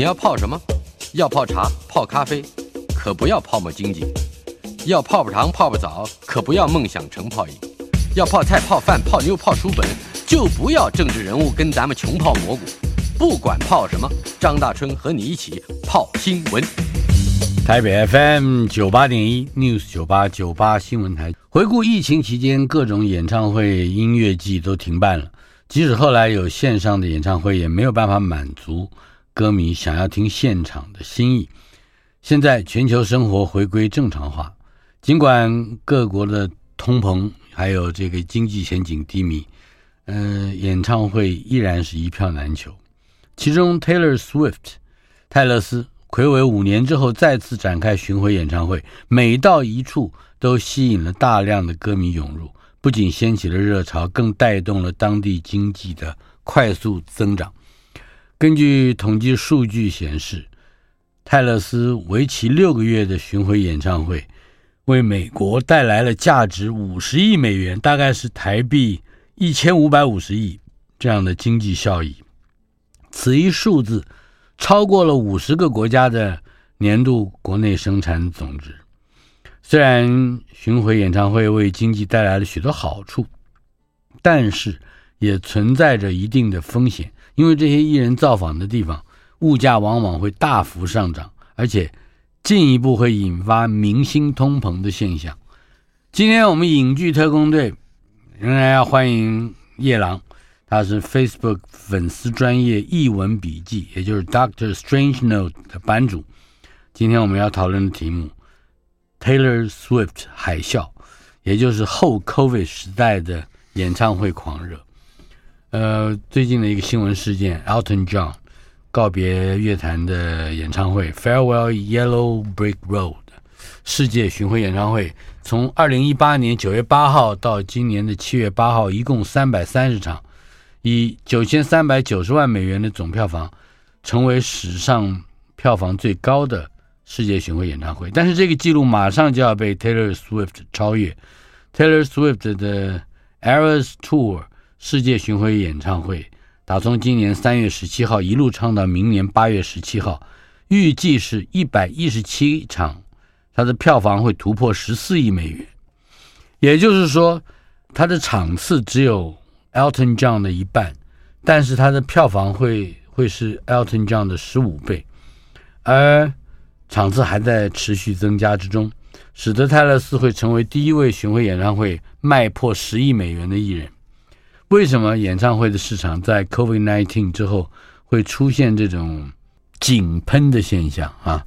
你要泡什么？要泡茶、泡咖啡，可不要泡沫经济；要泡泡糖、泡泡澡，可不要梦想成泡影；要泡菜、泡饭、泡妞、泡书本，就不要政治人物跟咱们穷泡蘑菇。不管泡什么，张大春和你一起泡新闻。台北 FM 九八点一 News 九八九八新闻台，回顾疫情期间各种演唱会、音乐季都停办了，即使后来有线上的演唱会，也没有办法满足。歌迷想要听现场的心意。现在全球生活回归正常化，尽管各国的通膨还有这个经济前景低迷，呃，演唱会依然是一票难求。其中，Taylor Swift 泰勒斯魁违五年之后再次展开巡回演唱会，每到一处都吸引了大量的歌迷涌入，不仅掀起了热潮，更带动了当地经济的快速增长。根据统计数据显示，泰勒斯为期六个月的巡回演唱会，为美国带来了价值五十亿美元，大概是台币一千五百五十亿这样的经济效益。此一数字超过了五十个国家的年度国内生产总值。虽然巡回演唱会为经济带来了许多好处，但是也存在着一定的风险。因为这些艺人造访的地方，物价往往会大幅上涨，而且进一步会引发明星通膨的现象。今天我们影剧特工队仍然要欢迎叶朗，他是 Facebook 粉丝专业艺文笔记，也就是 Doctor Strange Note 的版主。今天我们要讨论的题目：Taylor Swift 海啸，也就是后 COVID 时代的演唱会狂热。呃，最近的一个新闻事件，Elton John 告别乐坛的演唱会，Farewell Yellow Brick Road 世界巡回演唱会，从二零一八年九月八号到今年的七月八号，一共三百三十场，以九千三百九十万美元的总票房，成为史上票房最高的世界巡回演唱会。但是这个记录马上就要被 Taylor Swift 超越，Taylor Swift 的 Eras Tour。世界巡回演唱会打从今年三月十七号一路唱到明年八月十七号，预计是一百一十七场，它的票房会突破十四亿美元。也就是说，它的场次只有 Elton John 的一半，但是它的票房会会是 Elton John 的十五倍，而场次还在持续增加之中，使得泰勒斯会成为第一位巡回演唱会卖破十亿美元的艺人。为什么演唱会的市场在 COVID-19 之后会出现这种井喷的现象啊？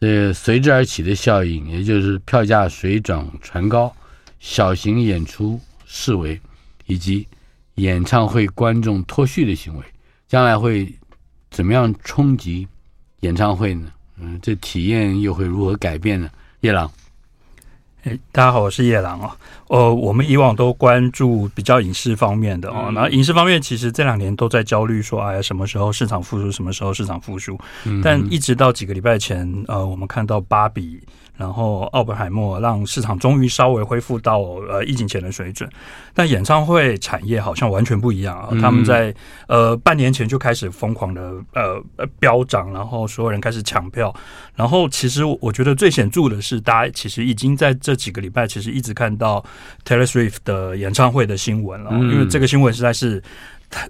呃，随之而起的效应，也就是票价水涨船高、小型演出视为，以及演唱会观众脱序的行为，将来会怎么样冲击演唱会呢？嗯，这体验又会如何改变呢？叶朗。哎，大家好，我是叶郎哦。呃，我们以往都关注比较影视方面的哦。那影视方面其实这两年都在焦虑说，哎呀，什么时候市场复苏？什么时候市场复苏？但一直到几个礼拜前，呃，我们看到芭比。然后奥本海默让市场终于稍微恢复到呃疫情前的水准，但演唱会产业好像完全不一样啊！他们在呃半年前就开始疯狂的呃飙涨，然后所有人开始抢票，然后其实我觉得最显著的是，大家其实已经在这几个礼拜其实一直看到 Taylor Swift 的演唱会的新闻了，因为这个新闻实在是。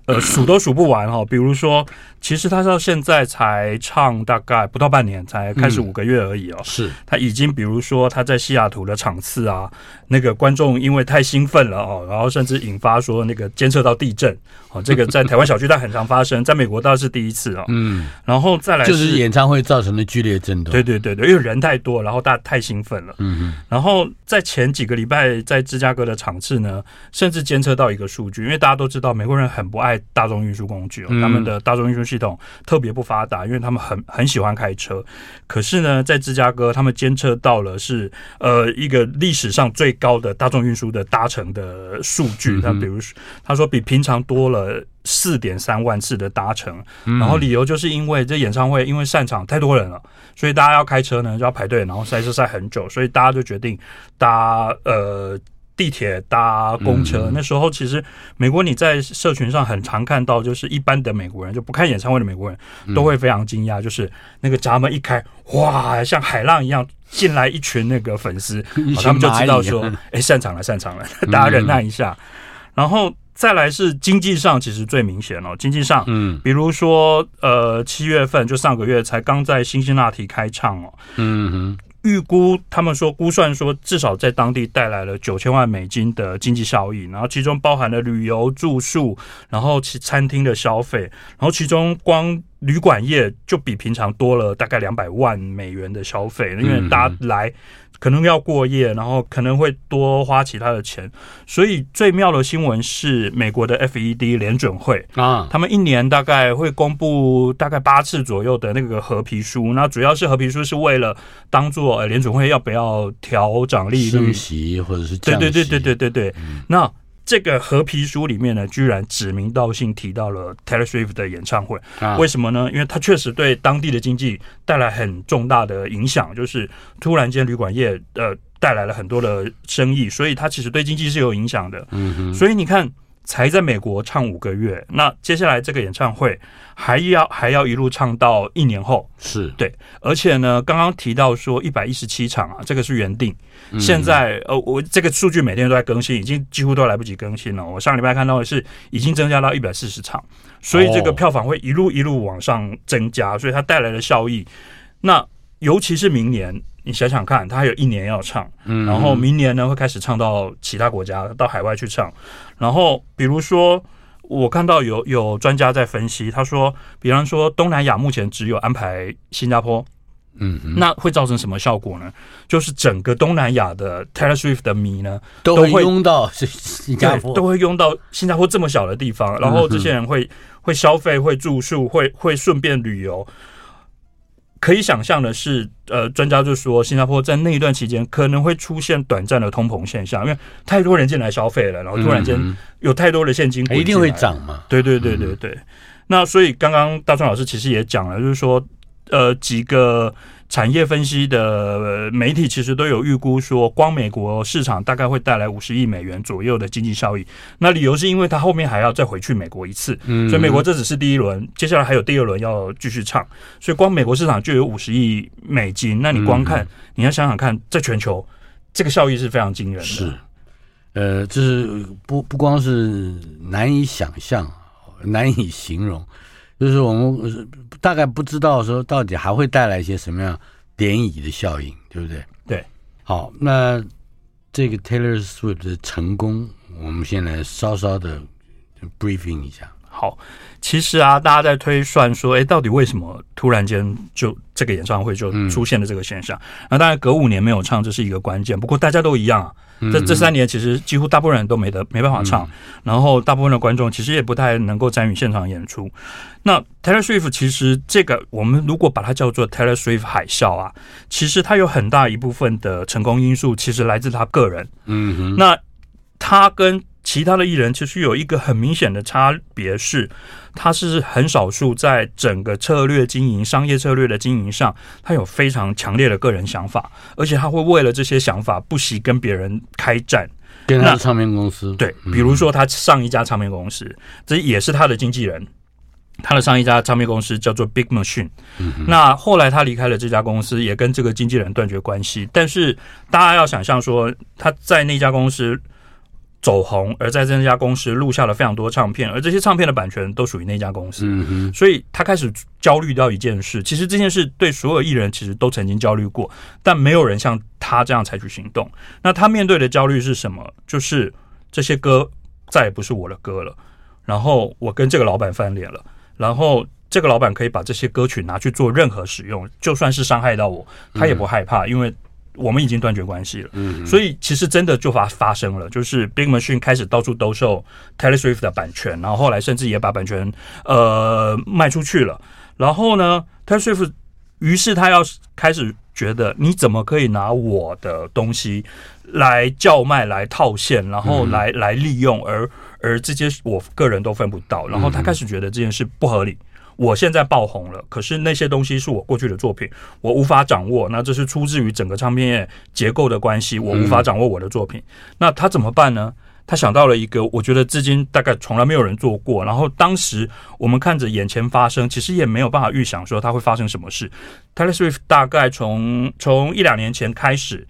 呃，数都数不完哈。比如说，其实他到现在才唱大概不到半年，才开始五个月而已哦。嗯、是，他已经比如说他在西雅图的场次啊，那个观众因为太兴奋了哦，然后甚至引发说那个监测到地震哦。这个在台湾小巨蛋很常发生，在美国倒是第一次啊。嗯，然后再来是就是演唱会造成的剧烈震动。对对对对，因为人太多，然后大家太兴奋了。嗯嗯。然后在前几个礼拜在芝加哥的场次呢，甚至监测到一个数据，因为大家都知道美国人很。不爱大众运输工具哦，他们的大众运输系统特别不发达，因为他们很很喜欢开车。可是呢，在芝加哥，他们监测到了是呃一个历史上最高的大众运输的搭乘的数据。那比如说，他说比平常多了四点三万次的搭乘，然后理由就是因为这演唱会因为散场太多人了，所以大家要开车呢就要排队，然后塞车塞很久，所以大家就决定搭呃。地铁搭公车。嗯、那时候其实美国你在社群上很常看到，就是一般的美国人就不看演唱会的美国人都会非常惊讶，就是那个闸门一开，哇，像海浪一样进来一群那个粉丝，他们就知道说，哎，散场了，散场了，大家忍耐一下，然后。再来是经济上，其实最明显哦。经济上，嗯，比如说，呃，七月份就上个月才刚在辛辛那提开唱哦，嗯哼，预估他们说估算说，至少在当地带来了九千万美金的经济效益，然后其中包含了旅游、住宿，然后其餐厅的消费，然后其中光旅馆业就比平常多了大概两百万美元的消费，因为大家来。可能要过夜，然后可能会多花其他的钱，所以最妙的新闻是美国的 FED 联准会啊，他们一年大概会公布大概八次左右的那个合皮书，那主要是合皮书是为了当做联准会要不要调涨利率，升息或者是降息，对对对对对对对，嗯、那。这个和皮书里面呢，居然指名道姓提到了 Taylor Swift 的演唱会，啊、为什么呢？因为它确实对当地的经济带来很重大的影响，就是突然间旅馆业呃带来了很多的生意，所以它其实对经济是有影响的。嗯，所以你看。才在美国唱五个月，那接下来这个演唱会还要还要一路唱到一年后，是。对，而且呢，刚刚提到说一百一十七场啊，这个是原定，现在呃，我这个数据每天都在更新，已经几乎都来不及更新了。我上礼拜看到的是已经增加到一百四十场，所以这个票房会一路一路往上增加，所以它带来的效益，那尤其是明年。你想想看，他还有一年要唱，嗯然后明年呢会开始唱到其他国家，到海外去唱。然后比如说，我看到有有专家在分析，他说，比方说东南亚目前只有安排新加坡，嗯，那会造成什么效果呢？就是整个东南亚的 Taylor Swift 的迷呢，都会拥到新加坡，都会拥到新加坡这么小的地方，然后这些人会会消费、会住宿、会会顺便旅游。可以想象的是，呃，专家就说，新加坡在那一段期间可能会出现短暂的通膨现象，因为太多人进来消费了，然后突然间有太多的现金，一定会涨嘛。对对对对对。那所以刚刚大川老师其实也讲了，就是说，呃，几个。产业分析的媒体其实都有预估说，光美国市场大概会带来五十亿美元左右的经济效益。那理由是因为它后面还要再回去美国一次，所以美国这只是第一轮，接下来还有第二轮要继续唱。所以光美国市场就有五十亿美金。那你光看，你要想想看，在全球这个效益是非常惊人的。是，呃，这是不不光是难以想象，难以形容。就是我们大概不知道说到底还会带来一些什么样涟漪的效应，对不对？对。好，那这个 Taylor Swift 的成功，我们先来稍稍的 briefing 一下。好，其实啊，大家在推算说，哎，到底为什么突然间就这个演唱会就出现了这个现象？嗯、那当然隔五年没有唱，这是一个关键。不过大家都一样啊。这这三年其实几乎大部分人都没得没办法唱，嗯、然后大部分的观众其实也不太能够参与现场演出。那 Taylor Swift 其实这个我们如果把它叫做 Taylor Swift 海啸啊，其实它有很大一部分的成功因素其实来自他个人。嗯哼，那他跟其他的艺人其实有一个很明显的差别是，他是很少数在整个策略经营、商业策略的经营上，他有非常强烈的个人想法，而且他会为了这些想法不惜跟别人开战。跟他的唱片公司对，比如说他上一家唱片公司，这也是他的经纪人，他的上一家唱片公司叫做 Big Machine。那后来他离开了这家公司，也跟这个经纪人断绝关系。但是大家要想象说，他在那家公司。走红，而在这家公司录下了非常多唱片，而这些唱片的版权都属于那家公司，嗯、所以他开始焦虑到一件事。其实这件事对所有艺人其实都曾经焦虑过，但没有人像他这样采取行动。那他面对的焦虑是什么？就是这些歌再也不是我的歌了，然后我跟这个老板翻脸了，然后这个老板可以把这些歌曲拿去做任何使用，就算是伤害到我，他也不害怕，嗯、因为。我们已经断绝关系了，嗯，所以其实真的就发发生了，就是 Big Machine 开始到处兜售 Taylor Swift 的版权，然后后来甚至也把版权呃卖出去了。然后呢，Taylor Swift 于是他要开始觉得，你怎么可以拿我的东西来叫卖、来套现，然后来来利用，而而这些我个人都分不到。然后他开始觉得这件事不合理。我现在爆红了，可是那些东西是我过去的作品，我无法掌握。那这是出自于整个唱片业结构的关系，我无法掌握我的作品。嗯、那他怎么办呢？他想到了一个，我觉得至今大概从来没有人做过。然后当时我们看着眼前发生，其实也没有办法预想说它会发生什么事。Taylor Swift 大概从从一两年前开始，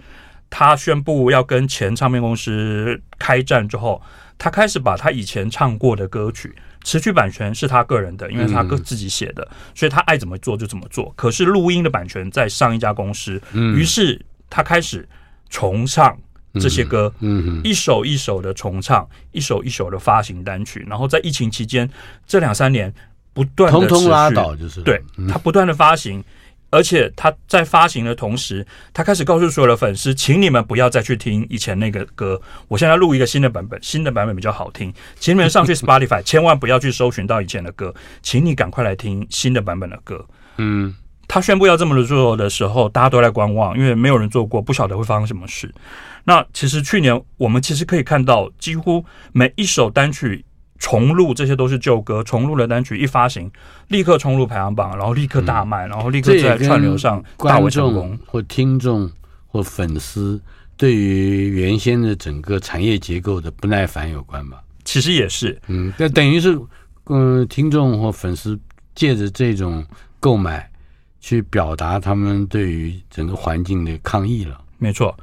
他宣布要跟前唱片公司开战之后，他开始把他以前唱过的歌曲，词曲版权是他个人的，因为他个自己写的，所以他爱怎么做就怎么做。可是录音的版权在上一家公司，于是他开始重唱。这些歌，嗯，一首一首的重唱，一首一首的发行单曲，然后在疫情期间这两三年不断的通通拉倒就是对，他不断的发行，而且他在发行的同时，他开始告诉所有的粉丝，请你们不要再去听以前那个歌，我现在录一个新的版本，新的版本比较好听，请你们上去 Spotify，千万不要去搜寻到以前的歌，请你赶快来听新的版本的歌，嗯。他宣布要这么做的时候，大家都在观望，因为没有人做过，不晓得会发生什么事。那其实去年我们其实可以看到，几乎每一首单曲重录，这些都是旧歌，重录的单曲一发行，立刻冲入排行榜，然后立刻大卖，然后立刻在串流上大为成功。或听众或粉丝对于原先的整个产业结构的不耐烦有关吧？其实也是，嗯，那等于是，嗯，听众或粉丝借着这种购买。去表达他们对于整个环境的抗议了，没错。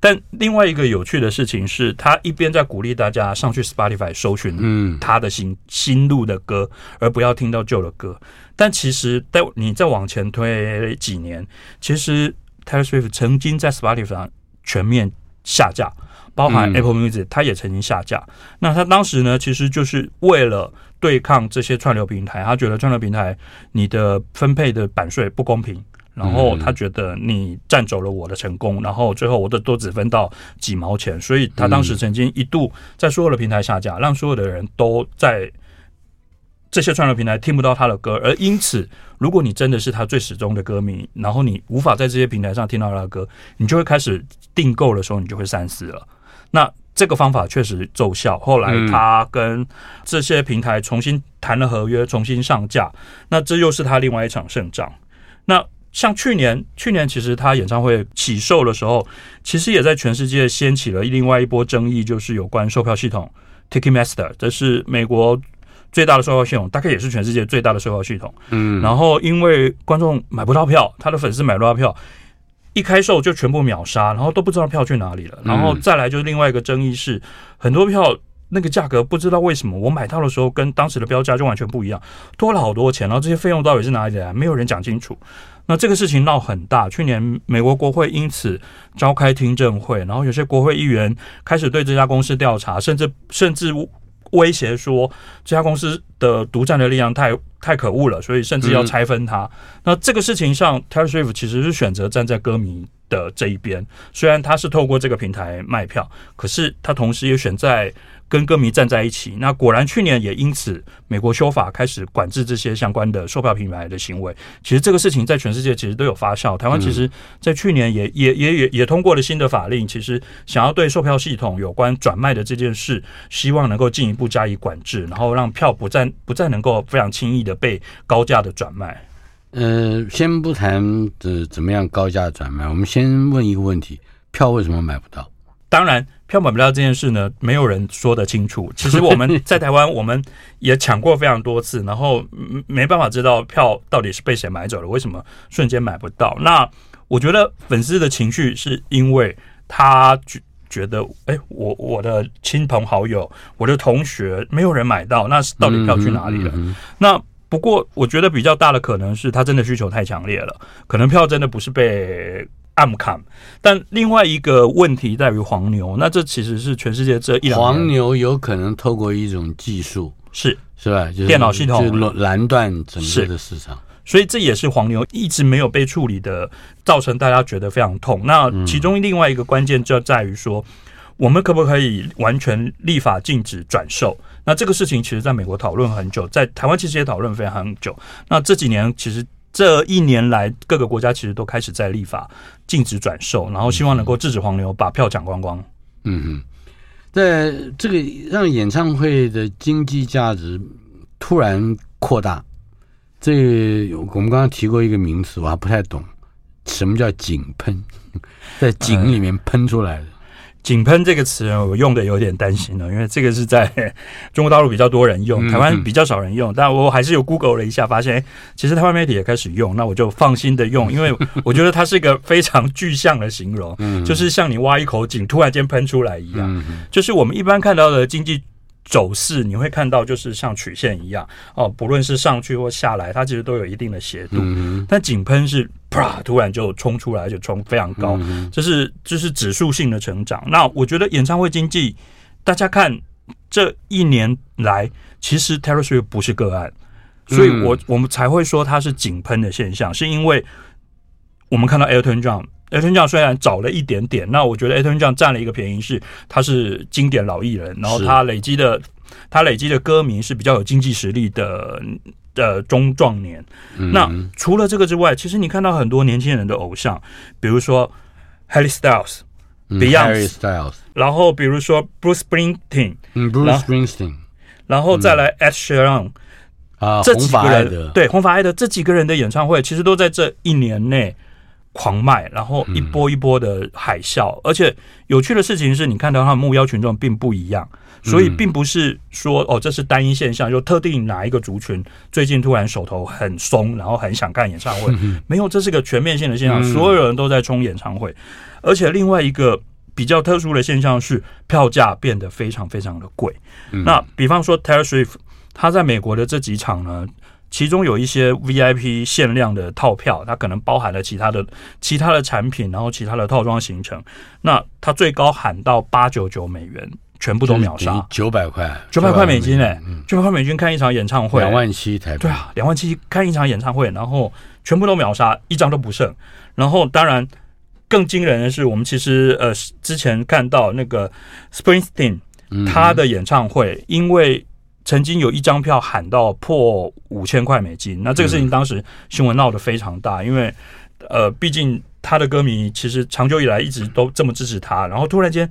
但另外一个有趣的事情是，他一边在鼓励大家上去 Spotify 搜寻，嗯，他的新新录的歌，而不要听到旧的歌。但其实，在你再往前推几年，其实 Taylor Swift 曾经在 Spotify 上全面下架。包含 Apple Music，他也曾经下架。那他当时呢，其实就是为了对抗这些串流平台，他觉得串流平台你的分配的版税不公平，然后他觉得你占走了我的成功，然后最后我的都只分到几毛钱，所以他当时曾经一度在所有的平台下架，让所有的人都在这些串流平台听不到他的歌，而因此，如果你真的是他最始终的歌迷，然后你无法在这些平台上听到他的歌，你就会开始订购的时候，你就会三思了。那这个方法确实奏效。后来他跟这些平台重新谈了合约，重新上架。那这又是他另外一场胜仗。那像去年，去年其实他演唱会起售的时候，其实也在全世界掀起了另外一波争议，就是有关售票系统 Ticketmaster，这是美国最大的售票系统，大概也是全世界最大的售票系统。嗯，然后因为观众买不到票，他的粉丝买不到票。一开售就全部秒杀，然后都不知道票去哪里了。然后再来就是另外一个争议是，很多票那个价格不知道为什么我买到的时候跟当时的标价就完全不一样，多了好多钱。然后这些费用到底是哪里来？没有人讲清楚。那这个事情闹很大，去年美国国会因此召开听证会，然后有些国会议员开始对这家公司调查，甚至甚至。威胁说这家公司的独占的力量太太可恶了，所以甚至要拆分它。嗯、那这个事情上，Taylor Swift 其实是选择站在歌迷的这一边，虽然他是透过这个平台卖票，可是他同时也选在。跟歌迷站在一起，那果然去年也因此美国修法开始管制这些相关的售票品牌的行为。其实这个事情在全世界其实都有发酵。台湾其实，在去年也也也也也通过了新的法令，其实想要对售票系统有关转卖的这件事，希望能够进一步加以管制，然后让票不再不再能够非常轻易的被高价的转卖。呃，先不谈呃怎么样高价转卖，我们先问一个问题：票为什么买不到？当然，票买不到这件事呢，没有人说得清楚。其实我们在台湾，我们也抢过非常多次，然后没办法知道票到底是被谁买走了，为什么瞬间买不到？那我觉得粉丝的情绪是因为他觉觉得，哎，我我的亲朋好友、我的同学没有人买到，那是到底票去哪里了？那不过我觉得比较大的可能是他真的需求太强烈了，可能票真的不是被。暗砍，但另外一个问题在于黄牛，那这其实是全世界这一两年黄牛有可能透过一种技术，是是吧？就是电脑系统拦断整个的市场，所以这也是黄牛一直没有被处理的，造成大家觉得非常痛。那其中另外一个关键就在于说，我们可不可以完全立法禁止转售？那这个事情其实在美国讨论很久，在台湾其实也讨论非常久。那这几年其实。这一年来，各个国家其实都开始在立法禁止转售，然后希望能够制止黄牛把票抢光光。嗯嗯，在这个让演唱会的经济价值突然扩大，这我们刚刚提过一个名词，我还不太懂，什么叫井喷？在井里面喷出来的。井喷这个词呢，我用的有点担心了，因为这个是在 中国大陆比较多人用，台湾比较少人用。但我还是有 Google 了一下，发现其实台湾媒体也开始用，那我就放心的用，因为 我觉得它是一个非常具象的形容，就是像你挖一口井，突然间喷出来一样，就是我们一般看到的经济。走势你会看到，就是像曲线一样哦，不论是上去或下来，它其实都有一定的斜度。嗯、但井喷是啪，突然就冲出来，就冲非常高，嗯、这是这是指数性的成长。那我觉得演唱会经济，大家看这一年来，其实 Taylor Swift 不是个案，所以我我们才会说它是井喷的现象，是因为我们看到 Elton John。Elton John 虽然早了一点点，那我觉得 Elton John 占了一个便宜，是他是经典老艺人，然后他累积的他累积的歌迷是比较有经济实力的的中壮年。嗯、那除了这个之外，其实你看到很多年轻人的偶像，比如说 Harry Styles、嗯、Beyonce Styles，然后比如说 Bruce Springsteen，嗯，Bruce Springsteen，然后再来 Ed Sheeran 啊，这几个人对红发爱的这几个人的演唱会，其实都在这一年内。狂卖，然后一波一波的海啸，嗯、而且有趣的事情是你看到他的目标群众并不一样，所以并不是说哦，这是单一现象，就特定哪一个族群最近突然手头很松，然后很想看演唱会，嗯、没有，这是个全面性的现象，所有人都在冲演唱会，而且另外一个比较特殊的现象是票价变得非常非常的贵。嗯、那比方说 Taylor Swift，他在美国的这几场呢？其中有一些 VIP 限量的套票，它可能包含了其他的其他的产品，然后其他的套装行程。那它最高喊到八九九美元，全部都秒杀，九百块，九百块美金诶，九百块美金看一场演唱会，两万七台币，对啊，两万七看一场演唱会，然后全部都秒杀，一张都不剩。然后当然更惊人的是，我们其实呃之前看到那个 Springsteen 他的演唱会，因为曾经有一张票喊到破五千块美金，那这个事情当时新闻闹得非常大，因为呃，毕竟他的歌迷其实长久以来一直都这么支持他，然后突然间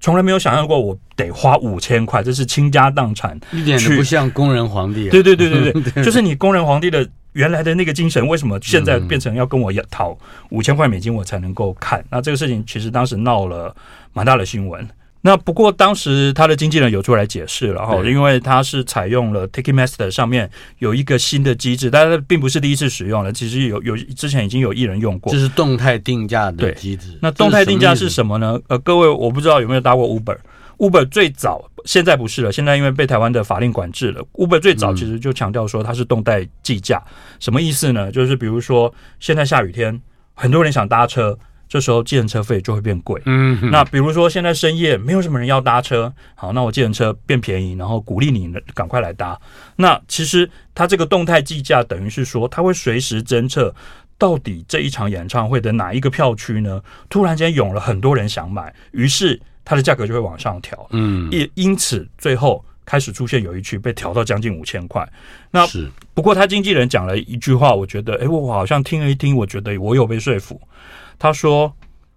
从来没有想象过我得花五千块，这是倾家荡产，一点都不像工人皇帝。对对对对 对，就是你工人皇帝的原来的那个精神，为什么现在变成要跟我要讨五千块美金我才能够看？那这个事情其实当时闹了蛮大的新闻。那不过当时他的经纪人有出来解释了哈，因为他是采用了 Ticketmaster 上面有一个新的机制，但是并不是第一次使用了，其实有有之前已经有艺人用过，这是动态定价的机制。那动态定价是什么呢？呃，各位我不知道有没有搭过 Uber，Uber 最早现在不是了，现在因为被台湾的法令管制了，Uber 最早其实就强调说它是动态计价，什么意思呢？就是比如说现在下雨天，很多人想搭车。这时候，计程车费就会变贵。嗯，那比如说现在深夜没有什么人要搭车，好，那我计程车变便宜，然后鼓励你赶快来搭。那其实它这个动态计价等于是说，它会随时侦测到底这一场演唱会的哪一个票区呢？突然间涌了很多人想买，于是它的价格就会往上调。嗯，也因此最后开始出现有一区被调到将近五千块。那是不过他经纪人讲了一句话，我觉得，诶，我好像听了一听，我觉得我有被说服。他说：“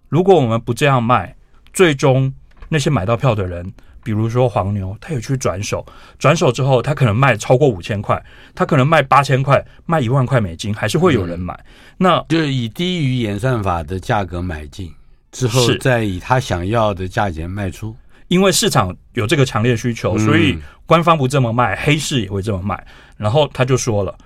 如果我们不这样卖，最终那些买到票的人，比如说黄牛，他也去转手，转手之后，他可能卖超过五千块，他可能卖八千块，卖一万块美金，还是会有人买。嗯、那就是以低于演算法的价格买进，之后再以他想要的价钱卖出。因为市场有这个强烈需求，所以官方不这么卖，黑市也会这么卖。然后他就说了：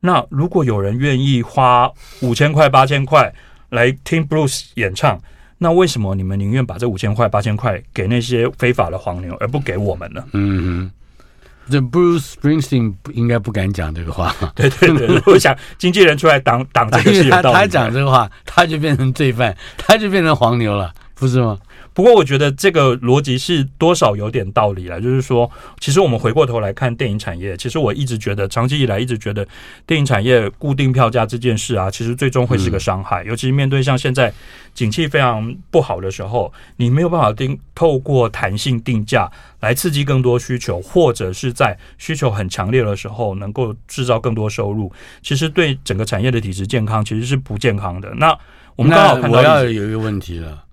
那如果有人愿意花五千块、八千块。”来听 Bruce 演唱，那为什么你们宁愿把这五千块、八千块给那些非法的黄牛，而不给我们呢？嗯哼，这 Bruce Springsteen 应该不敢讲这个话。对对对，我想经纪人出来挡挡这个是有道理的。他讲这个话，他就变成罪犯，他就变成黄牛了，不是吗？不过我觉得这个逻辑是多少有点道理了，就是说，其实我们回过头来看电影产业，其实我一直觉得，长期以来一直觉得电影产业固定票价这件事啊，其实最终会是个伤害，尤其是面对像现在景气非常不好的时候，你没有办法定透过弹性定价来刺激更多需求，或者是在需求很强烈的时候能够制造更多收入，其实对整个产业的体质健康其实是不健康的。那我们刚好看到，我要有一个问题了。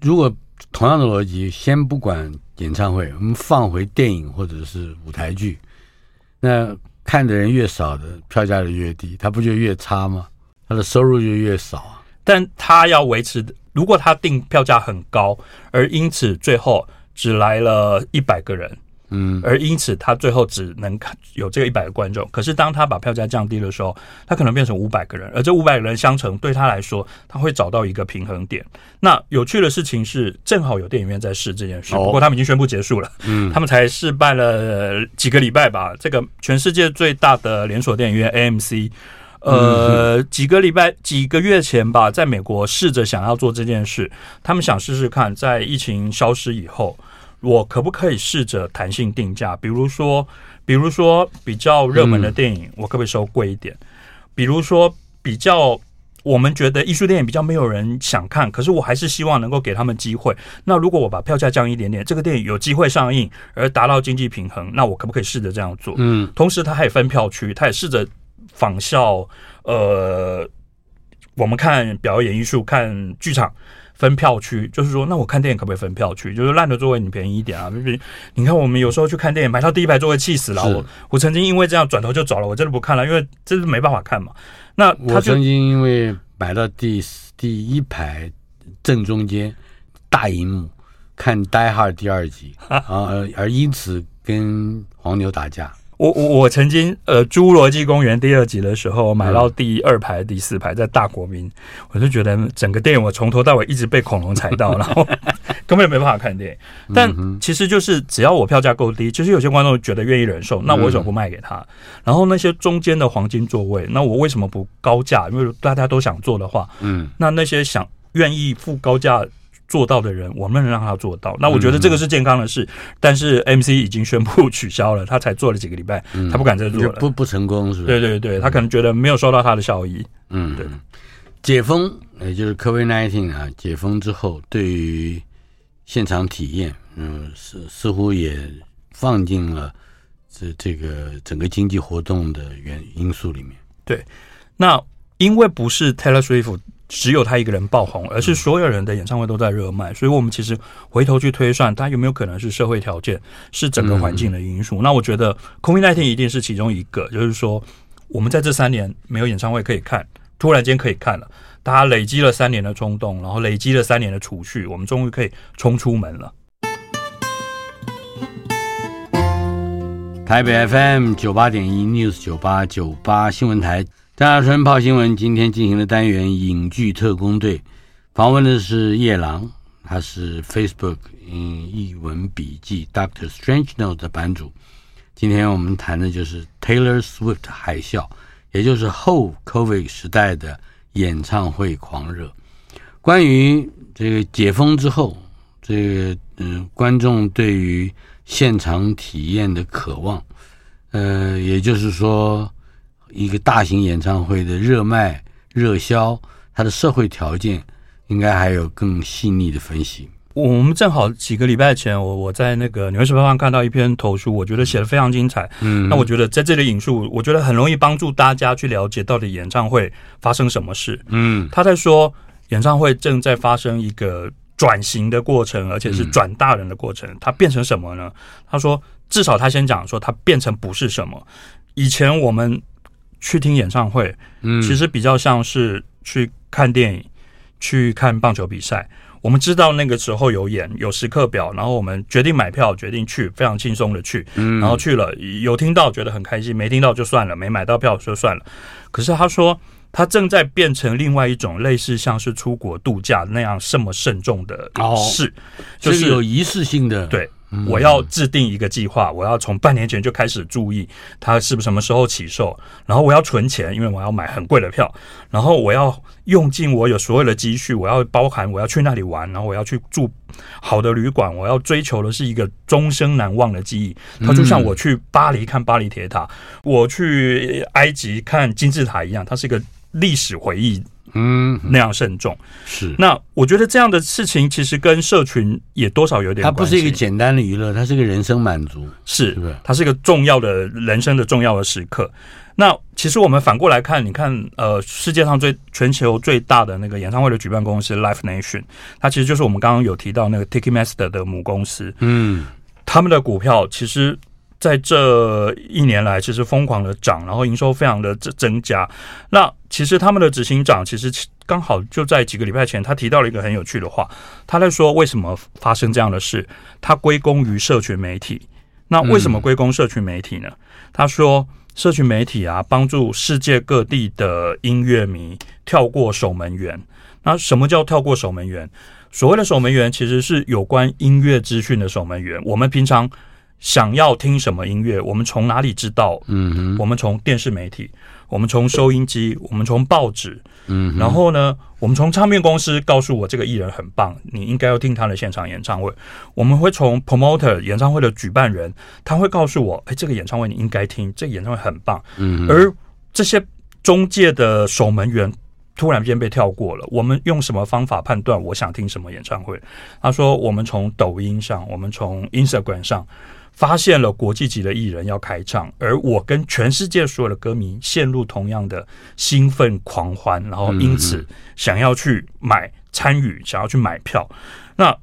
如果同样的逻辑，先不管演唱会，我们放回电影或者是舞台剧，那看的人越少的票价就越低，它不就越差吗？他的收入就越少啊。但他要维持，如果他定票价很高，而因此最后只来了一百个人。嗯，而因此他最后只能看有这个一百个观众。可是当他把票价降低的时候，他可能变成五百个人，而这五百个人相乘对他来说，他会找到一个平衡点。那有趣的事情是，正好有电影院在试这件事，不过他们已经宣布结束了。嗯，他们才试办了几个礼拜吧。这个全世界最大的连锁电影院 AMC，呃，几个礼拜几个月前吧，在美国试着想要做这件事，他们想试试看，在疫情消失以后。我可不可以试着弹性定价？比如说，比如说比较热门的电影，我可不可以收贵一点？嗯、比如说比较我们觉得艺术电影比较没有人想看，可是我还是希望能够给他们机会。那如果我把票价降一点点，这个电影有机会上映而达到经济平衡，那我可不可以试着这样做？嗯，同时它还有分票区，它也试着仿效呃，我们看表演艺术、看剧场。分票区，就是说，那我看电影可不可以分票区？就是烂的座位你便宜一点啊！比比你看，我们有时候去看电影，买到第一排座位气死了。我我曾经因为这样转头就走了，我真的不看了，因为真是没办法看嘛。那我曾经因为买到第第一排正中间大荧幕看《Die Hard》第二集 啊，而而因此跟黄牛打架。我我我曾经呃，《侏罗纪公园》第二集的时候，买到第二排、第四排，在大国民，我就觉得整个电影我从头到尾一直被恐龙踩到，然后根本没办法看电影。但其实就是只要我票价够低，其实有些观众觉得愿意忍受，那我为什么不卖给他？然后那些中间的黄金座位，那我为什么不高价？因为大家都想坐的话，嗯，那那些想愿意付高价。做到的人，我们能让他做到。那我觉得这个是健康的事。嗯、但是 MC 已经宣布取消了，他才做了几个礼拜，嗯、他不敢再做了，不不成功是吧？对对对，他可能觉得没有收到他的效益。嗯，对。解封，也就是 COVID-19 啊，解封之后，对于现场体验，嗯，似似乎也放进了这这个整个经济活动的原因素里面。对，那因为不是 Taylor Swift。只有他一个人爆红，而是所有人的演唱会都在热卖，所以我们其实回头去推算，他有没有可能是社会条件，是整个环境的因素？嗯、那我觉得 COVID-19 一定是其中一个，就是说我们在这三年没有演唱会可以看，突然间可以看了，大家累积了三年的冲动，然后累积了三年的储蓄，我们终于可以冲出门了。台北 FM 九八点一 News 九八九八新闻台。大家春泡新闻今天进行的单元影剧特工队，访问的是叶朗，他是 Facebook 嗯译文笔记 Doctor Strange Note 的版主。今天我们谈的就是 Taylor Swift 海啸，也就是后 COVID 时代的演唱会狂热。关于这个解封之后，这个嗯观众对于现场体验的渴望，呃，也就是说。一个大型演唱会的热卖、热销，它的社会条件应该还有更细腻的分析。我们正好几个礼拜前，我我在那个《纽约时报》上看到一篇投书，我觉得写的非常精彩。嗯，那我觉得在这里引述，我觉得很容易帮助大家去了解到底演唱会发生什么事。嗯，他在说演唱会正在发生一个转型的过程，而且是转大人的过程。它变成什么呢？他说，至少他先讲说，它变成不是什么。以前我们。去听演唱会，嗯，其实比较像是去看电影，去看棒球比赛。我们知道那个时候有演，有时刻表，然后我们决定买票，决定去，非常轻松的去，嗯，然后去了，有听到觉得很开心，没听到就算了，没买到票就算了。可是他说，他正在变成另外一种类似像是出国度假那样这么慎重的事，哦，就是有仪式性的，对。我要制定一个计划，我要从半年前就开始注意它是不是什么时候起售，然后我要存钱，因为我要买很贵的票，然后我要用尽我有所有的积蓄，我要包含我要去那里玩，然后我要去住好的旅馆，我要追求的是一个终生难忘的记忆。它就像我去巴黎看巴黎铁塔，我去埃及看金字塔一样，它是一个历史回忆。嗯，那样慎重是。那我觉得这样的事情其实跟社群也多少有点关系。它不是一个简单的娱乐，它是一个人生满足，是？它是一个重要的人生的重要的时刻。那其实我们反过来看，你看，呃，世界上最全球最大的那个演唱会的举办公司 Live Nation，它其实就是我们刚刚有提到那个 Ticketmaster 的母公司。嗯，他们的股票其实在这一年来其实疯狂的涨，然后营收非常的增增加。那其实他们的执行长其实刚好就在几个礼拜前，他提到了一个很有趣的话，他在说为什么发生这样的事，他归功于社群媒体。那为什么归功社群媒体呢？他说，社群媒体啊，帮助世界各地的音乐迷跳过守门员。那什么叫跳过守门员？所谓的守门员，其实是有关音乐资讯的守门员。我们平常想要听什么音乐，我们从哪里知道？嗯哼，我们从电视媒体。我们从收音机，我们从报纸，嗯，然后呢，我们从唱片公司告诉我这个艺人很棒，你应该要听他的现场演唱会。我们会从 promoter 演唱会的举办人，他会告诉我，哎，这个演唱会你应该听，这个演唱会很棒。嗯，而这些中介的守门员突然间被跳过了，我们用什么方法判断我想听什么演唱会？他说，我们从抖音上，我们从 Instagram 上。发现了国际级的艺人要开唱，而我跟全世界所有的歌迷陷入同样的兴奋狂欢，然后因此想要去买参与，想要去买票。那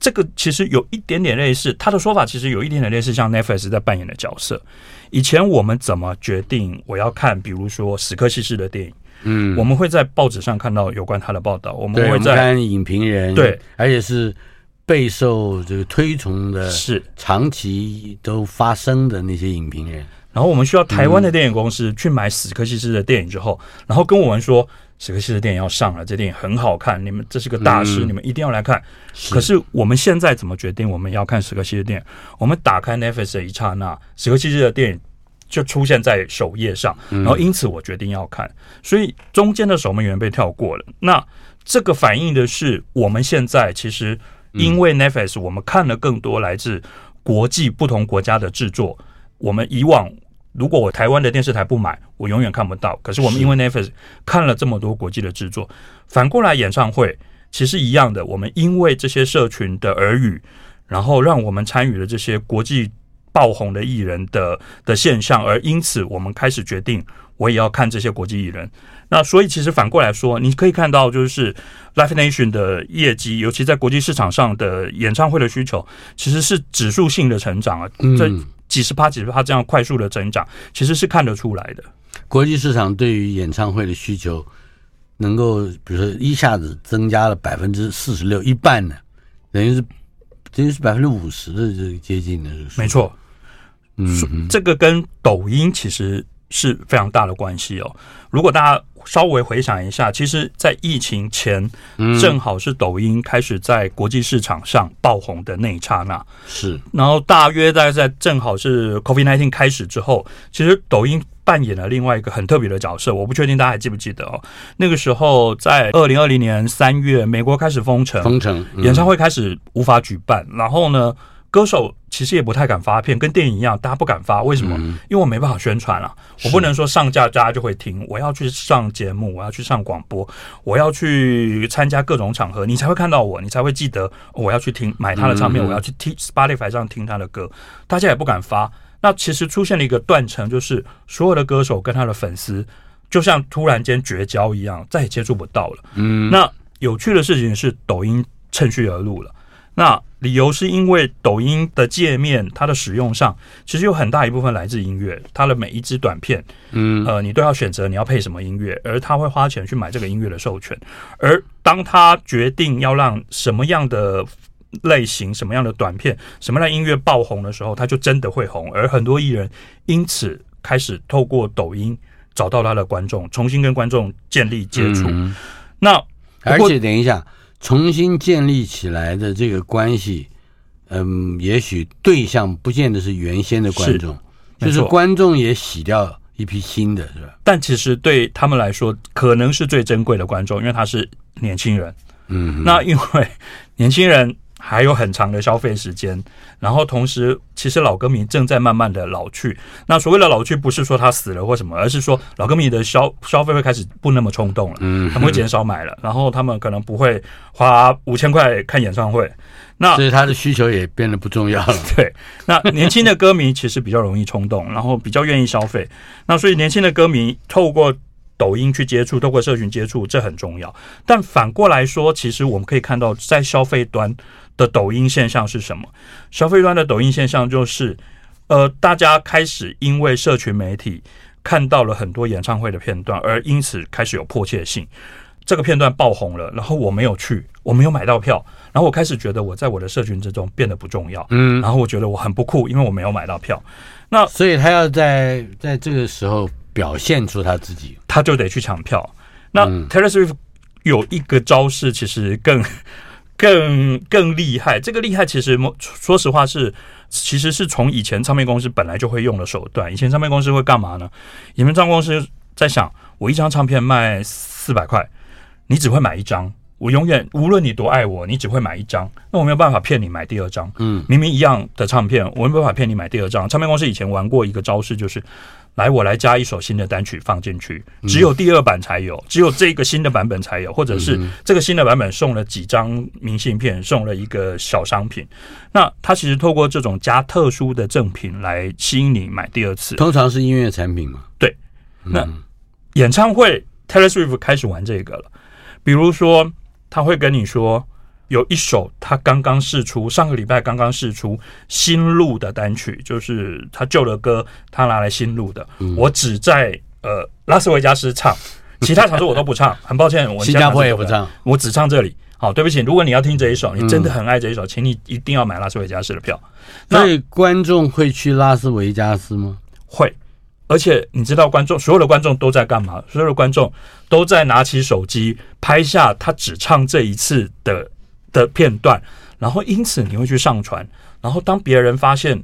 这个其实有一点点类似，他的说法其实有一点点类似，像 Netflix 在扮演的角色。以前我们怎么决定我要看，比如说史克西斯的电影？嗯，我们会在报纸上看到有关他的报道，我们会在看影评人，对，而且是。备受这个推崇的，是长期都发生的那些影评人。然后我们需要台湾的电影公司去买史克西斯的电影之后，然后跟我们说史克西斯的电影要上了，这电影很好看，你们这是个大师，你们一定要来看。可是我们现在怎么决定我们要看史克西斯的电影？我们打开 Netflix 的一刹那，史克西斯的电影就出现在首页上，然后因此我决定要看。所以中间的守门员被跳过了。那这个反映的是我们现在其实。因为 Netflix，我们看了更多来自国际不同国家的制作。我们以往如果我台湾的电视台不买，我永远看不到。可是我们因为 Netflix 看了这么多国际的制作，反过来演唱会其实一样的。我们因为这些社群的耳语，然后让我们参与了这些国际爆红的艺人的的现象，而因此我们开始决定，我也要看这些国际艺人。那所以，其实反过来说，你可以看到，就是 Live Nation 的业绩，尤其在国际市场上的演唱会的需求，其实是指数性的成长啊，这几十趴、几十趴这样快速的增长，其实是看得出来的。国际市场对于演唱会的需求，能够比如说一下子增加了百分之四十六，一半呢，等于是等于是百分之五十的这个接近的，没错。嗯，这个跟抖音其实是非常大的关系哦。如果大家稍微回想一下，其实，在疫情前，正好是抖音开始在国际市场上爆红的那一刹那。是，然后大约大概在正好是 COVID-19 开始之后，其实抖音扮演了另外一个很特别的角色。我不确定大家还记不记得哦？那个时候，在二零二零年三月，美国开始封城，封城，演唱会开始无法举办，然后呢，歌手其实也不太敢发片，跟电影一样，大家不敢发。为什么？嗯、因为我没办法宣传了、啊，我不能说上架大家就会听。我要去上节目，我要去上广播，我要去参加各种场合，你才会看到我，你才会记得我要去听买他的唱片，嗯、我要去听 Spotify 上听他的歌。大家也不敢发。那其实出现了一个断层，就是所有的歌手跟他的粉丝就像突然间绝交一样，再也接触不到了。嗯，那有趣的事情是，抖音趁虚而入了。那理由是因为抖音的界面，它的使用上其实有很大一部分来自音乐，它的每一支短片，嗯，呃，你都要选择你要配什么音乐，而他会花钱去买这个音乐的授权。而当他决定要让什么样的类型、什么样的短片、什么样的音乐爆红的时候，他就真的会红。而很多艺人因此开始透过抖音找到他的观众，重新跟观众建立接触。嗯、那而且等一下。重新建立起来的这个关系，嗯，也许对象不见得是原先的观众，是就是观众也洗掉一批新的，是吧？但其实对他们来说，可能是最珍贵的观众，因为他是年轻人。嗯，那因为年轻人。还有很长的消费时间，然后同时，其实老歌迷正在慢慢的老去。那所谓的老去，不是说他死了或什么，而是说老歌迷的消消费会开始不那么冲动了，嗯，他们会减少买了，然后他们可能不会花五千块看演唱会。那所以他的需求也变得不重要了。对，那年轻的歌迷其实比较容易冲动，然后比较愿意消费。那所以年轻的歌迷透过。抖音去接触，透过社群接触，这很重要。但反过来说，其实我们可以看到，在消费端的抖音现象是什么？消费端的抖音现象就是，呃，大家开始因为社群媒体看到了很多演唱会的片段，而因此开始有迫切性。这个片段爆红了，然后我没有去，我没有买到票，然后我开始觉得我在我的社群之中变得不重要，嗯，然后我觉得我很不酷，因为我没有买到票。那所以他要在在这个时候表现出他自己，他就得去抢票。那 Taylor Swift 有一个招式，其实更更更厉害。这个厉害，其实说实话是，其实是从以前唱片公司本来就会用的手段。以前唱片公司会干嘛呢？以前唱片公司在想，我一张唱片卖四百块。你只会买一张，我永远无论你多爱我，你只会买一张。那我没有办法骗你买第二张。嗯，明明一样的唱片，我没有办法骗你买第二张。唱片公司以前玩过一个招式，就是来我来加一首新的单曲放进去，只有第二版才有，只有这个新的版本才有，或者是这个新的版本送了几张明信片，送了一个小商品。那他其实透过这种加特殊的赠品来吸引你买第二次。通常是音乐产品嘛？对。那演唱会 Taylor Swift 开始玩这个了。比如说，他会跟你说，有一首他刚刚试出，上个礼拜刚刚试出新录的单曲，就是他旧的歌，他拿来新录的。嗯、我只在呃拉斯维加斯唱，其他场所我都不唱。很抱歉，我新加坡也不唱，我只唱这里。好，对不起，如果你要听这一首，你真的很爱这一首，请你一定要买拉斯维加斯的票。所以观众会去拉斯维加斯吗？会。而且你知道，观众所有的观众都在干嘛？所有的观众都在拿起手机拍下他只唱这一次的的片段，然后因此你会去上传。然后当别人发现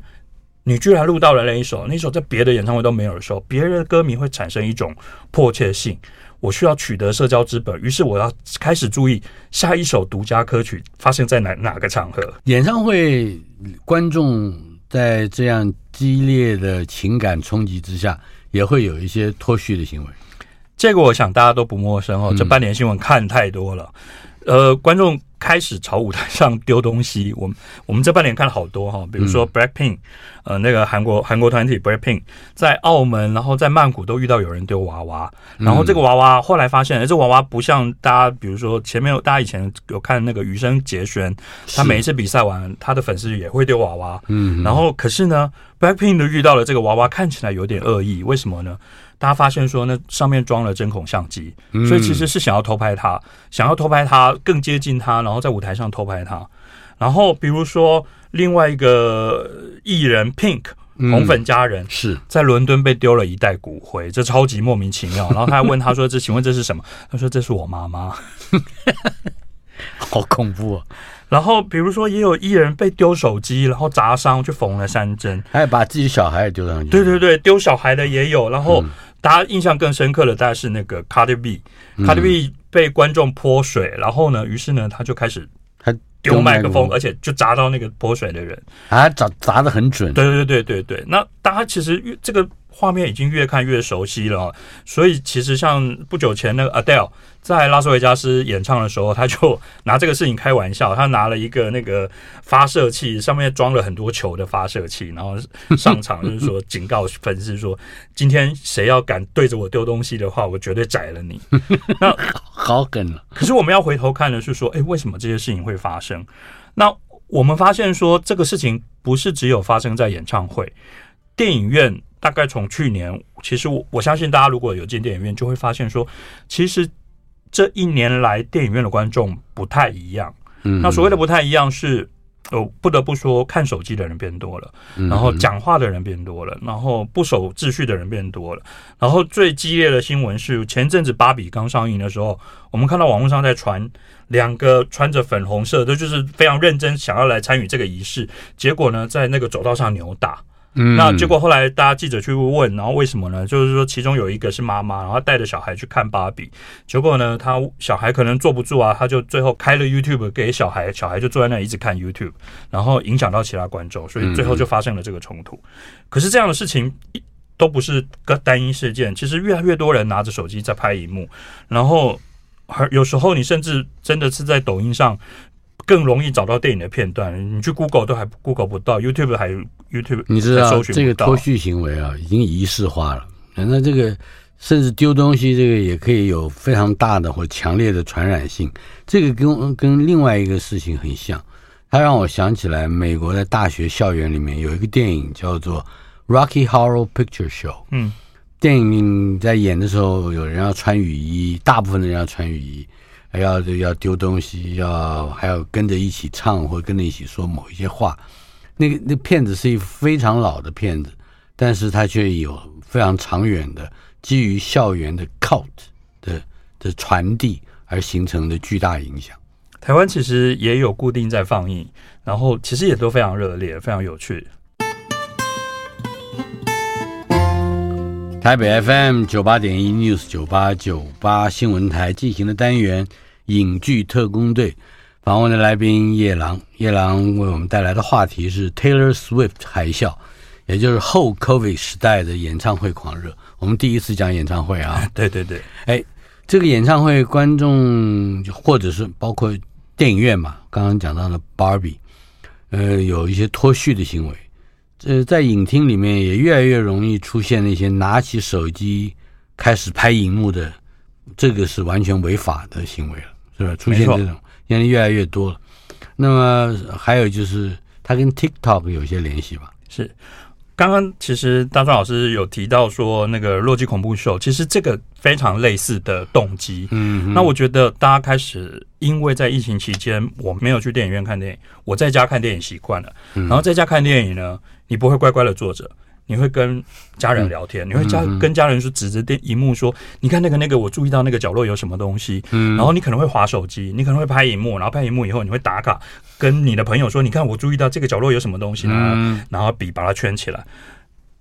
你居然录到了那一首，那一首在别的演唱会都没有的时候，别人的歌迷会产生一种迫切性，我需要取得社交资本，于是我要开始注意下一首独家歌曲发生在哪哪个场合。演唱会观众在这样。激烈的情感冲击之下，也会有一些脱序的行为。这个我想大家都不陌生哦。这半年新闻看太多了，嗯、呃，观众开始朝舞台上丢东西。我们我们这半年看了好多哈，比如说 Blackpink，呃，那个韩国韩国团体 Blackpink 在澳门，然后在曼谷都遇到有人丢娃娃。然后这个娃娃后来发现，这娃娃不像大家，比如说前面有大家以前有看那个余生结弦，他每一次比赛完，他的粉丝也会丢娃娃。嗯，然后可是呢。Blackpink 都遇到了这个娃娃，看起来有点恶意，为什么呢？大家发现说，那上面装了针孔相机，所以其实是想要偷拍他，想要偷拍他，更接近他，然后在舞台上偷拍他。然后比如说另外一个艺人 Pink 红粉佳人是在伦敦被丢了一袋骨灰，这超级莫名其妙。然后他还问他说：“这请问这是什么？”他说：“这是我妈妈。”好恐怖啊！然后，比如说，也有艺人被丢手机，然后砸伤，去缝了三针，还有把自己小孩也丢上去。对对对，丢小孩的也有。然后，大家印象更深刻的，大概是那个 Cardi B，Cardi B 被观众泼水，然后呢，于是呢，他就开始他丢麦克风，而且就砸到那个泼水的人，啊，砸砸的很准。对对对对对，那大家其实这个。画面已经越看越熟悉了，所以其实像不久前那个 Adele 在拉斯维加斯演唱的时候，他就拿这个事情开玩笑，他拿了一个那个发射器，上面装了很多球的发射器，然后上场就是说警告粉丝说，今天谁要敢对着我丢东西的话，我绝对宰了你。那好梗了。可是我们要回头看的是说，哎，为什么这些事情会发生？那我们发现说，这个事情不是只有发生在演唱会、电影院。大概从去年，其实我我相信大家如果有进电影院，就会发现说，其实这一年来电影院的观众不太一样。嗯，那所谓的不太一样是，哦，不得不说，看手机的人变多了，然后讲话的人变多了，然后不守秩序的人变多了。然后最激烈的新闻是，前阵子芭比刚上映的时候，我们看到网络上在传两个穿着粉红色的，就是非常认真想要来参与这个仪式，结果呢，在那个走道上扭打。嗯，那结果后来大家记者去问，然后为什么呢？就是说其中有一个是妈妈，然后带着小孩去看芭比，结果呢，他小孩可能坐不住啊，他就最后开了 YouTube 给小孩，小孩就坐在那一直看 YouTube，然后影响到其他观众，所以最后就发生了这个冲突。可是这样的事情都不是个单一事件，其实越来越多人拿着手机在拍荧幕，然后有时候你甚至真的是在抖音上。更容易找到电影的片段，你去 Google 都还 Google 不到，YouTube 还 YouTube 你知道这个脱序行为啊，已经仪式化了。那这个甚至丢东西，这个也可以有非常大的或强烈的传染性。这个跟跟另外一个事情很像，它让我想起来美国的大学校园里面有一个电影叫做《Rocky Horror Picture Show》。嗯，电影在演的时候，有人要穿雨衣，大部分的人要穿雨衣，还还要要丢东西，要还要跟着一起唱或跟着一起说某一些话。那个那片子是一非常老的片子，但是它却有非常长远的基于校园的 cult 的的传递而形成的巨大影响。台湾其实也有固定在放映，然后其实也都非常热烈，非常有趣。台北 FM 九八点一 News 九八九八新闻台进行的单元影剧特工队访问的来宾叶郎，叶郎为我们带来的话题是 Taylor Swift 海啸，也就是后 COVID 时代的演唱会狂热。我们第一次讲演唱会啊，对对对，哎，这个演唱会观众或者是包括。电影院嘛，刚刚讲到了 Barbie，呃，有一些脱序的行为。这在影厅里面也越来越容易出现那些拿起手机开始拍荧幕的，这个是完全违法的行为了，是吧？出现这种现在越来越多了。那么还有就是，它跟 TikTok 有些联系吧？是。刚刚其实大壮老师有提到说，那个《洛基恐怖秀》其实这个非常类似的动机。嗯，那我觉得大家开始因为在疫情期间我没有去电影院看电影，我在家看电影习惯了。然后在家看电影呢，你不会乖乖的坐着。你会跟家人聊天，你会家跟家人说，指着电荧幕说，你看那个那个，我注意到那个角落有什么东西。然后你可能会划手机，你可能会拍荧幕，然后拍荧幕以后，你会打卡，跟你的朋友说，你看我注意到这个角落有什么东西，然后然后笔把它圈起来。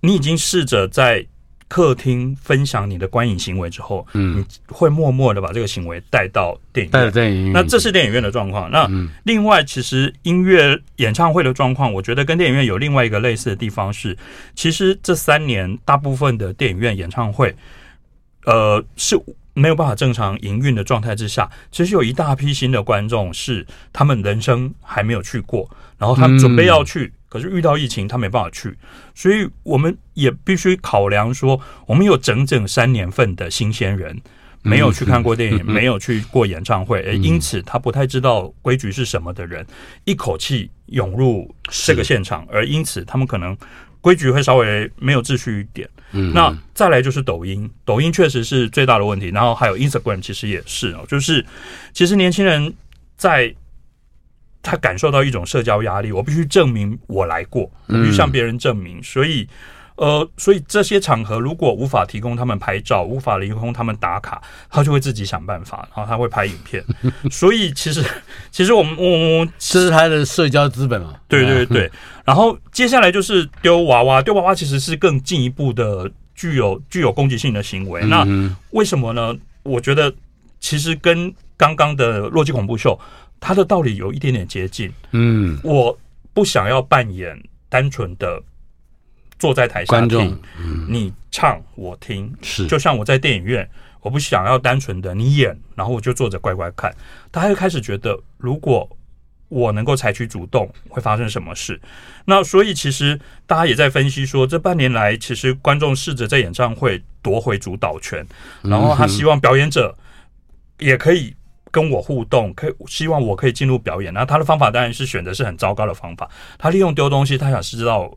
你已经试着在。客厅分享你的观影行为之后，嗯，你会默默的把这个行为带到电影院。电影院，那这是电影院的状况。那另外，其实音乐演唱会的状况，我觉得跟电影院有另外一个类似的地方是，其实这三年大部分的电影院演唱会，呃，是没有办法正常营运的状态之下，其实有一大批新的观众是他们人生还没有去过，然后他们准备要去。可是遇到疫情，他没办法去，所以我们也必须考量说，我们有整整三年份的新鲜人没有去看过电影，没有去过演唱会，而因此他不太知道规矩是什么的人，一口气涌入这个现场，而因此他们可能规矩会稍微没有秩序一点。那再来就是抖音，抖音确实是最大的问题，然后还有 Instagram，其实也是哦，就是其实年轻人在。他感受到一种社交压力，我必须证明我来过，我必须向别人证明。所以，呃，所以这些场合如果无法提供他们拍照，无法提供他们打卡，他就会自己想办法，然后他会拍影片。所以，其实，其实我们，我我这是他的社交资本嘛？对对对。然后接下来就是丢娃娃，丢娃娃其实是更进一步的具有具有攻击性的行为。那为什么呢？我觉得其实跟刚刚的洛基恐怖秀。他的道理有一点点接近，嗯，我不想要扮演单纯的坐在台下听，你唱我听，是就像我在电影院，我不想要单纯的你演，然后我就坐着乖乖看。他会开始觉得，如果我能够采取主动，会发生什么事？那所以其实大家也在分析说，这半年来，其实观众试着在演唱会夺回主导权，然后他希望表演者也可以。跟我互动，可以希望我可以进入表演。那他的方法当然是选择是很糟糕的方法。他利用丢东西，他想知道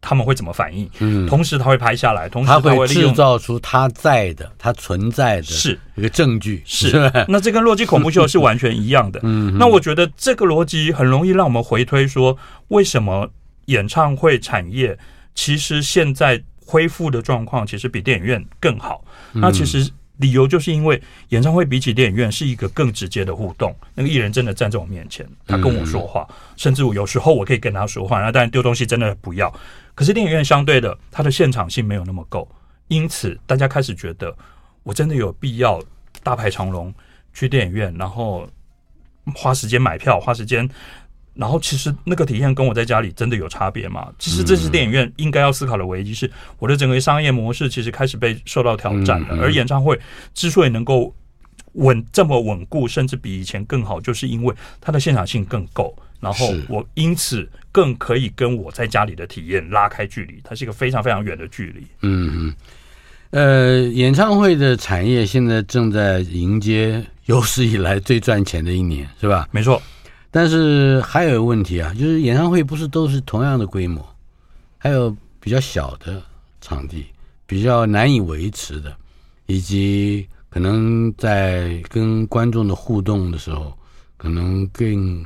他们会怎么反应。嗯，同时他会拍下来，同时他会制造出他在的、他存在的是一个证据。是，是那这跟逻辑恐怖秀是完全一样的。嗯，那我觉得这个逻辑很容易让我们回推说，为什么演唱会产业其实现在恢复的状况其实比电影院更好？那其实。理由就是因为演唱会比起电影院是一个更直接的互动，那个艺人真的站在我面前，他跟我说话，甚至我有时候我可以跟他说话，那当然丢东西真的不要。可是电影院相对的，它的现场性没有那么够，因此大家开始觉得，我真的有必要大排长龙去电影院，然后花时间买票，花时间。然后其实那个体验跟我在家里真的有差别吗？其实这是电影院应该要思考的危机，是我的整个商业模式其实开始被受到挑战了。而演唱会之所以能够稳这么稳固，甚至比以前更好，就是因为它的现场性更够。然后我因此更可以跟我在家里的体验拉开距离，它是一个非常非常远的距离。嗯嗯，呃，演唱会的产业现在正在迎接有史以来最赚钱的一年，是吧？没错。但是还有一个问题啊，就是演唱会不是都是同样的规模，还有比较小的场地，比较难以维持的，以及可能在跟观众的互动的时候，可能更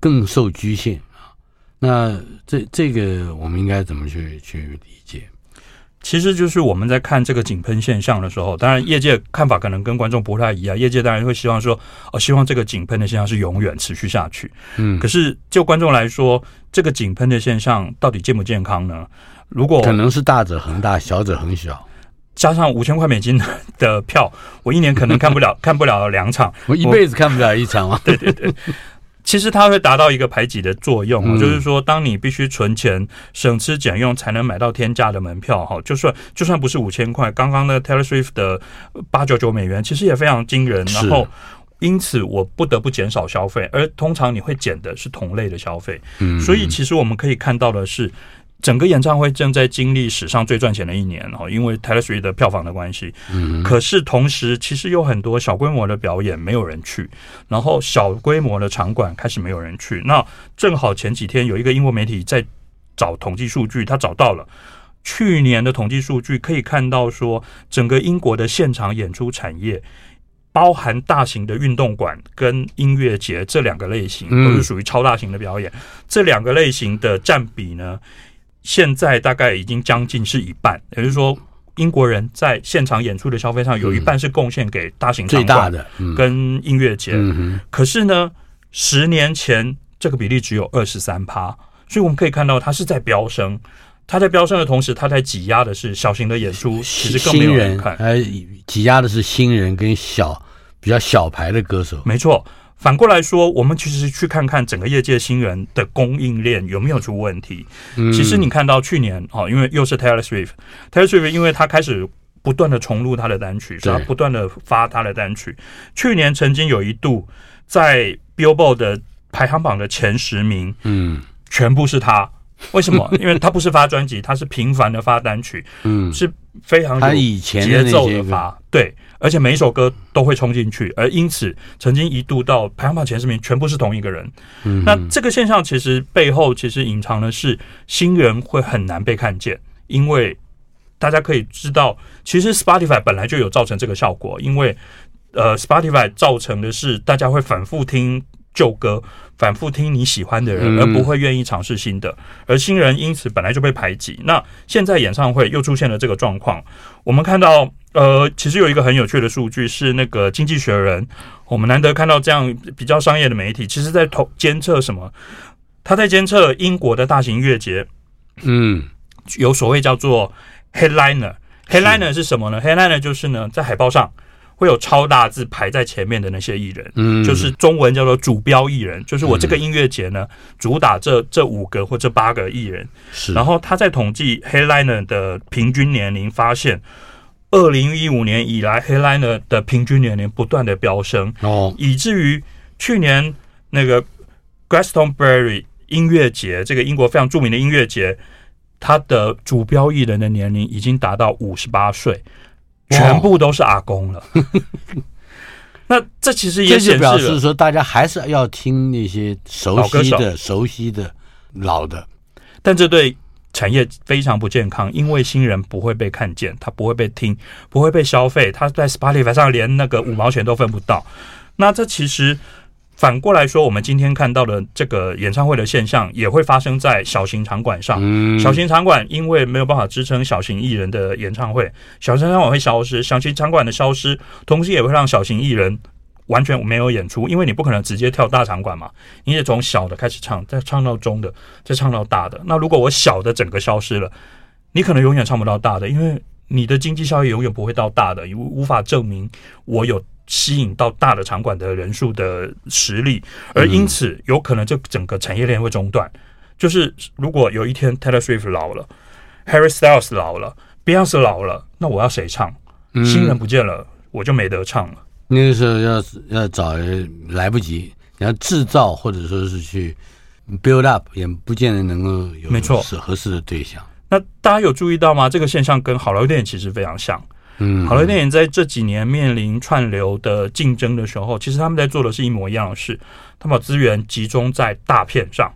更受局限啊。那这这个我们应该怎么去去理解？其实就是我们在看这个井喷现象的时候，当然业界看法可能跟观众不太一样。业界当然会希望说，哦，希望这个井喷的现象是永远持续下去。嗯，可是就观众来说，这个井喷的现象到底健不健康呢？如果可能是大者恒大，小者恒小，加上五千块美金的票，我一年可能看不了 看不了两场，我一辈子看不了一场啊。对对对。其实它会达到一个排挤的作用，嗯，就是说，当你必须存钱、省吃俭用才能买到天价的门票，哈，就算就算不是五千块，刚刚的 Taylor Swift 的八九九美元，其实也非常惊人。然后，因此我不得不减少消费，而通常你会减的是同类的消费。嗯，所以其实我们可以看到的是。整个演唱会正在经历史上最赚钱的一年哦，因为 Taylor Swift 的票房的关系。嗯，可是同时，其实有很多小规模的表演没有人去，然后小规模的场馆开始没有人去。那正好前几天有一个英国媒体在找统计数据，他找到了去年的统计数据，可以看到说，整个英国的现场演出产业，包含大型的运动馆跟音乐节这两个类型，都是属于超大型的表演。这两个类型的占比呢？现在大概已经将近是一半，也就是说，英国人在现场演出的消费上有一半是贡献给大型场馆跟音乐节。可是呢，十年前这个比例只有二十三趴，所以我们可以看到它是在飙升。它在飙升的同时，它在挤压的是小型的演出，其实更没有人看。还挤压的是新人跟小比较小牌的歌手。没错。反过来说，我们其实去看看整个业界新人的供应链有没有出问题。其实你看到去年哦，因为又是 Taylor Swift，Taylor Swift 因为他开始不断的重录他的单曲，所以他不断的发他的单曲。去年曾经有一度在 Billboard 的排行榜的前十名，嗯，全部是他。为什么？因为他不是发专辑，他是频繁的发单曲，嗯，是非常有节奏的发，对。而且每一首歌都会冲进去，而因此曾经一度到排行榜前十名，全部是同一个人。嗯，那这个现象其实背后其实隐藏的是新人会很难被看见，因为大家可以知道，其实 Spotify 本来就有造成这个效果，因为呃，Spotify 造成的是大家会反复听。旧歌反复听你喜欢的人，而不会愿意尝试新的，而新人因此本来就被排挤。那现在演唱会又出现了这个状况，我们看到，呃，其实有一个很有趣的数据是那个《经济学人》，我们难得看到这样比较商业的媒体，其实在投监测什么？他在监测英国的大型音乐节，嗯，有所谓叫做 headliner，headliner 是什么呢？headliner 就是呢，在海报上。会有超大字排在前面的那些艺人，嗯，就是中文叫做主标艺人，就是我这个音乐节呢，主打这这五个或这八个艺人。是，然后他在统计 headliner 的平均年龄，发现二零一五年以来 headliner 的平均年龄不断的飙升，哦，以至于去年那个 Glastonbury 音乐节，这个英国非常著名的音乐节，他的主标艺人的年龄已经达到五十八岁。全部都是阿公了，那这其实也显示是说，大家还是要听那些熟悉的、熟悉的、老的，但这对产业非常不健康，因为新人不会被看见，他不会被听，不会被消费，他在 Spotify 上连那个五毛钱都分不到。那这其实。反过来说，我们今天看到的这个演唱会的现象，也会发生在小型场馆上。小型场馆因为没有办法支撑小型艺人的演唱会，小型场馆会消失。小型场馆的消失，同时也会让小型艺人完全没有演出，因为你不可能直接跳大场馆嘛，你得从小的开始唱，再唱到中的，再唱到大的。那如果我小的整个消失了，你可能永远唱不到大的，因为你的经济效益永远不会到大的，无无法证明我有。吸引到大的场馆的人数的实力，而因此有可能这整个产业链会中断。就是如果有一天 Taylor Swift 老了，Harry Styles 老了，Beyonce 老了，那我要谁唱？新人不见了，我就没得唱了。那个时候要要找人来不及，你要制造或者说是去 build up，也不见得能够有没错合适的对象。那大家有注意到吗？这个现象跟好莱坞电影其实非常像。嗯，好莱坞电影在这几年面临串流的竞争的时候，其实他们在做的是一模一样的事，他把资源集中在大片上，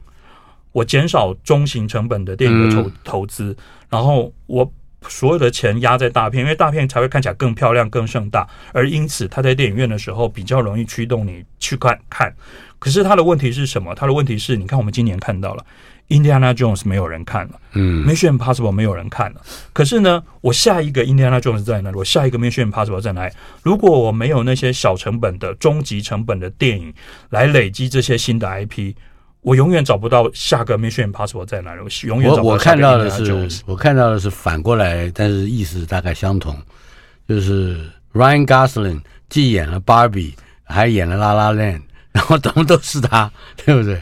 我减少中型成本的电影的投投资，然后我。所有的钱压在大片，因为大片才会看起来更漂亮、更盛大，而因此他在电影院的时候比较容易驱动你去看看。可是他的问题是什么？他的问题是，你看我们今年看到了《Indiana Jones》没有人看了，嗯，《Mission Impossible》没有人看了。可是呢，我下一个《Indiana Jones》在哪里？我下一个《Mission Impossible》在哪里？如果我没有那些小成本的、终极成本的电影来累积这些新的 IP。我永远找不到下个 Mission Impossible 在哪里。我永远找不到。我我看到的是，我看到的是反过来，但是意思大概相同。就是 Ryan Gosling 既演了 Barbie，还演了 La La Land，然后都都是他，对不对？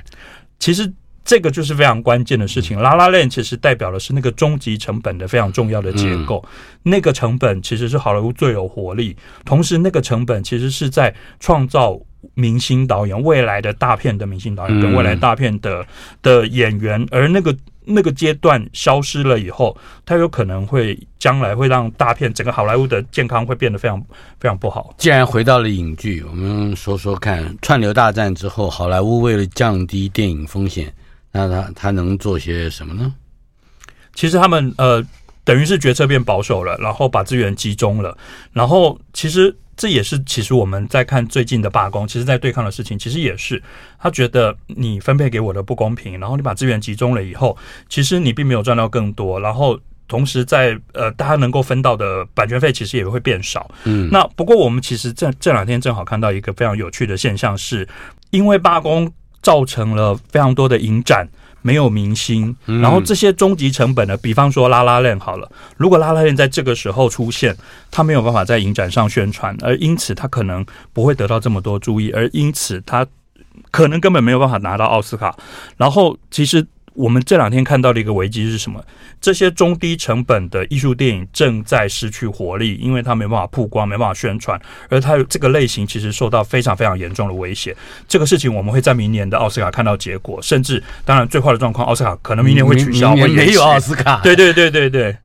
其实这个就是非常关键的事情。La La Land 其实代表的是那个终极成本的非常重要的结构。嗯、那个成本其实是好莱坞最有活力，同时那个成本其实是在创造。明星导演，未来的大片的明星导演跟未来大片的的演员，而那个那个阶段消失了以后，他有可能会将来会让大片整个好莱坞的健康会变得非常非常不好。既然回到了影剧，我们说说看，串流大战之后，好莱坞为了降低电影风险，那他他能做些什么呢？其实他们呃，等于是决策变保守了，然后把资源集中了，然后其实。这也是其实我们在看最近的罢工，其实在对抗的事情，其实也是他觉得你分配给我的不公平，然后你把资源集中了以后，其实你并没有赚到更多，然后同时在呃大家能够分到的版权费其实也会变少。嗯，那不过我们其实这这两天正好看到一个非常有趣的现象是，因为罢工造成了非常多的影展。没有明星，然后这些终极成本呢？比方说《La La Land》好了，如果《La La Land》在这个时候出现，他没有办法在影展上宣传，而因此他可能不会得到这么多注意，而因此他可能根本没有办法拿到奥斯卡。然后其实。我们这两天看到的一个危机是什么？这些中低成本的艺术电影正在失去活力，因为它没办法曝光，没办法宣传，而它这个类型其实受到非常非常严重的威胁。这个事情我们会在明年的奥斯卡看到结果，甚至当然最坏的状况，奥斯卡可能明年会取消，明年没有奥斯卡。对对对对对。